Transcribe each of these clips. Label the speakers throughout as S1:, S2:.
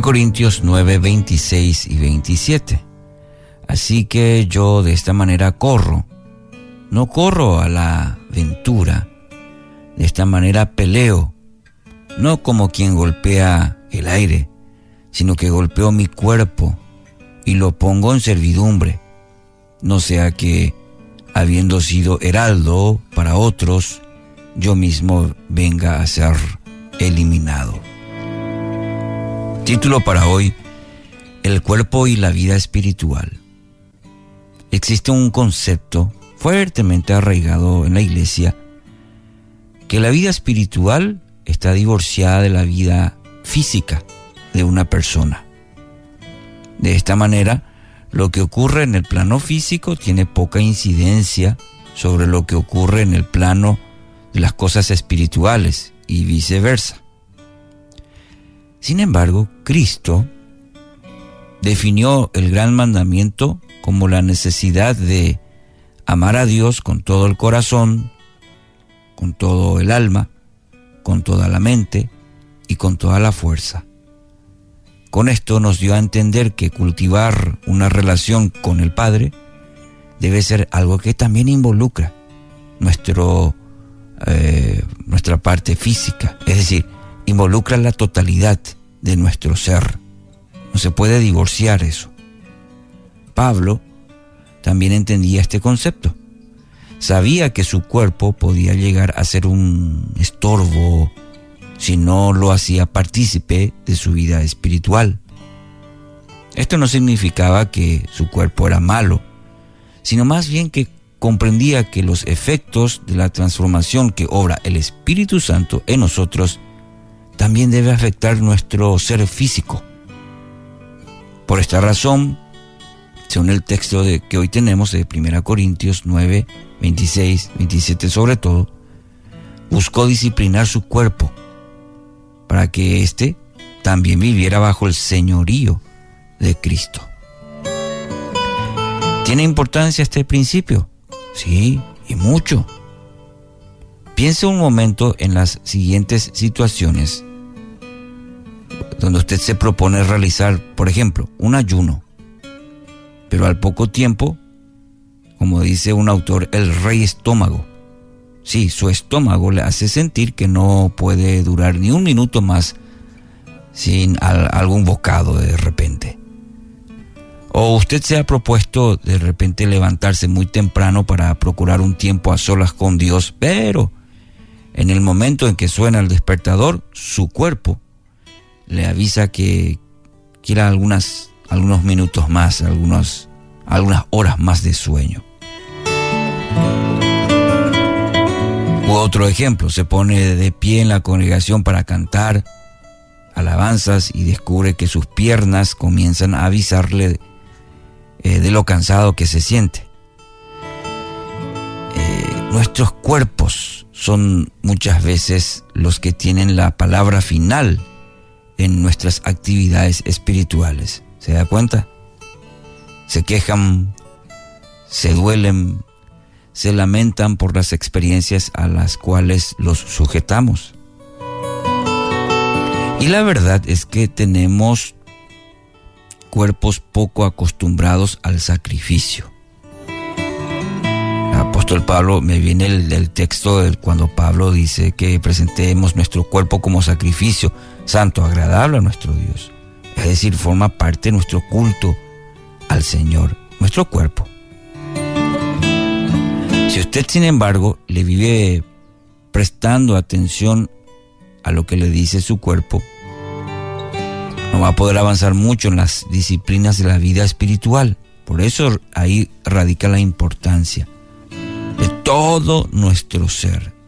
S1: 1 Corintios 9, 26 y 27. Así que yo de esta manera corro. No corro a la aventura. De esta manera peleo. No como quien golpea el aire, sino que golpeo mi cuerpo y lo pongo en servidumbre. No sea que, habiendo sido heraldo para otros, yo mismo venga a ser eliminado. Título para hoy, El cuerpo y la vida espiritual. Existe un concepto fuertemente arraigado en la iglesia que la vida espiritual está divorciada de la vida física de una persona. De esta manera, lo que ocurre en el plano físico tiene poca incidencia sobre lo que ocurre en el plano de las cosas espirituales y viceversa. Sin embargo, Cristo definió el gran mandamiento como la necesidad de amar a Dios con todo el corazón, con todo el alma, con toda la mente y con toda la fuerza. Con esto nos dio a entender que cultivar una relación con el Padre debe ser algo que también involucra nuestro, eh, nuestra parte física, es decir, involucra la totalidad de nuestro ser. No se puede divorciar eso. Pablo también entendía este concepto. Sabía que su cuerpo podía llegar a ser un estorbo si no lo hacía partícipe de su vida espiritual. Esto no significaba que su cuerpo era malo, sino más bien que comprendía que los efectos de la transformación que obra el Espíritu Santo en nosotros también debe afectar nuestro ser físico. Por esta razón, según el texto de, que hoy tenemos de 1 Corintios 9, 26, 27 sobre todo, buscó disciplinar su cuerpo para que éste también viviera bajo el señorío de Cristo. ¿Tiene importancia este principio? Sí, y mucho. Piense un momento en las siguientes situaciones donde usted se propone realizar, por ejemplo, un ayuno, pero al poco tiempo, como dice un autor, el rey estómago. Sí, su estómago le hace sentir que no puede durar ni un minuto más sin algún bocado de repente. O usted se ha propuesto de repente levantarse muy temprano para procurar un tiempo a solas con Dios, pero en el momento en que suena el despertador, su cuerpo le avisa que quiera algunas, algunos minutos más, algunos, algunas horas más de sueño. U otro ejemplo, se pone de pie en la congregación para cantar alabanzas y descubre que sus piernas comienzan a avisarle eh, de lo cansado que se siente. Eh, nuestros cuerpos son muchas veces los que tienen la palabra final en nuestras actividades espirituales. ¿Se da cuenta? Se quejan, se duelen, se lamentan por las experiencias a las cuales los sujetamos. Y la verdad es que tenemos cuerpos poco acostumbrados al sacrificio. apóstol Pablo, me viene el, el texto de cuando Pablo dice que presentemos nuestro cuerpo como sacrificio santo, agradable a nuestro Dios. Es decir, forma parte de nuestro culto al Señor, nuestro cuerpo. Si usted, sin embargo, le vive prestando atención a lo que le dice su cuerpo, no va a poder avanzar mucho en las disciplinas de la vida espiritual. Por eso ahí radica la importancia de todo nuestro ser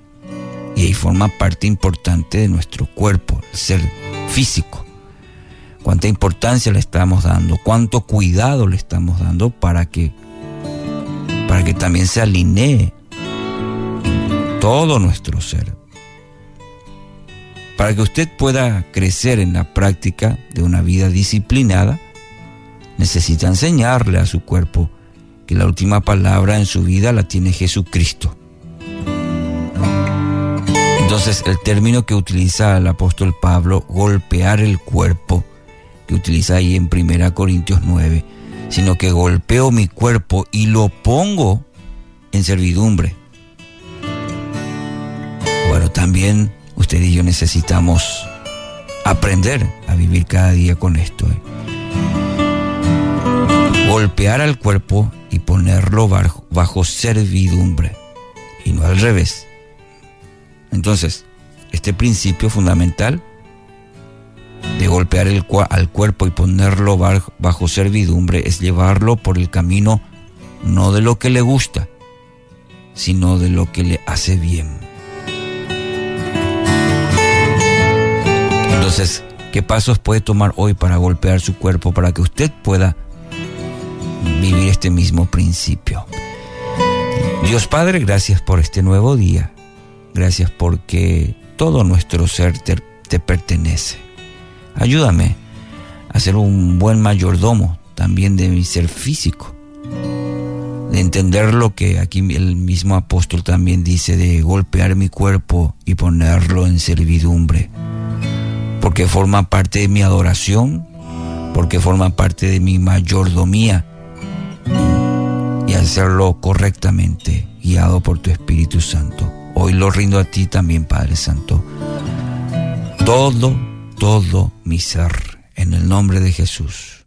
S1: y ahí forma parte importante de nuestro cuerpo, el ser físico. Cuánta importancia le estamos dando, cuánto cuidado le estamos dando para que, para que también se alinee todo nuestro ser. Para que usted pueda crecer en la práctica de una vida disciplinada, necesita enseñarle a su cuerpo que la última palabra en su vida la tiene Jesucristo entonces el término que utiliza el apóstol Pablo, golpear el cuerpo, que utiliza ahí en 1 Corintios 9, sino que golpeo mi cuerpo y lo pongo en servidumbre. Bueno, también usted y yo necesitamos aprender a vivir cada día con esto. ¿eh? Golpear al cuerpo y ponerlo bajo, bajo servidumbre y no al revés. Entonces, este principio fundamental de golpear el, al cuerpo y ponerlo bajo servidumbre es llevarlo por el camino no de lo que le gusta, sino de lo que le hace bien. Entonces, ¿qué pasos puede tomar hoy para golpear su cuerpo para que usted pueda vivir este mismo principio? Dios Padre, gracias por este nuevo día. Gracias porque todo nuestro ser te, te pertenece. Ayúdame a ser un buen mayordomo también de mi ser físico. De entender lo que aquí el mismo apóstol también dice de golpear mi cuerpo y ponerlo en servidumbre. Porque forma parte de mi adoración, porque forma parte de mi mayordomía. Y hacerlo correctamente, guiado por tu Espíritu Santo. Hoy lo rindo a ti también, Padre Santo. Todo todo mi ser, en el nombre de Jesús.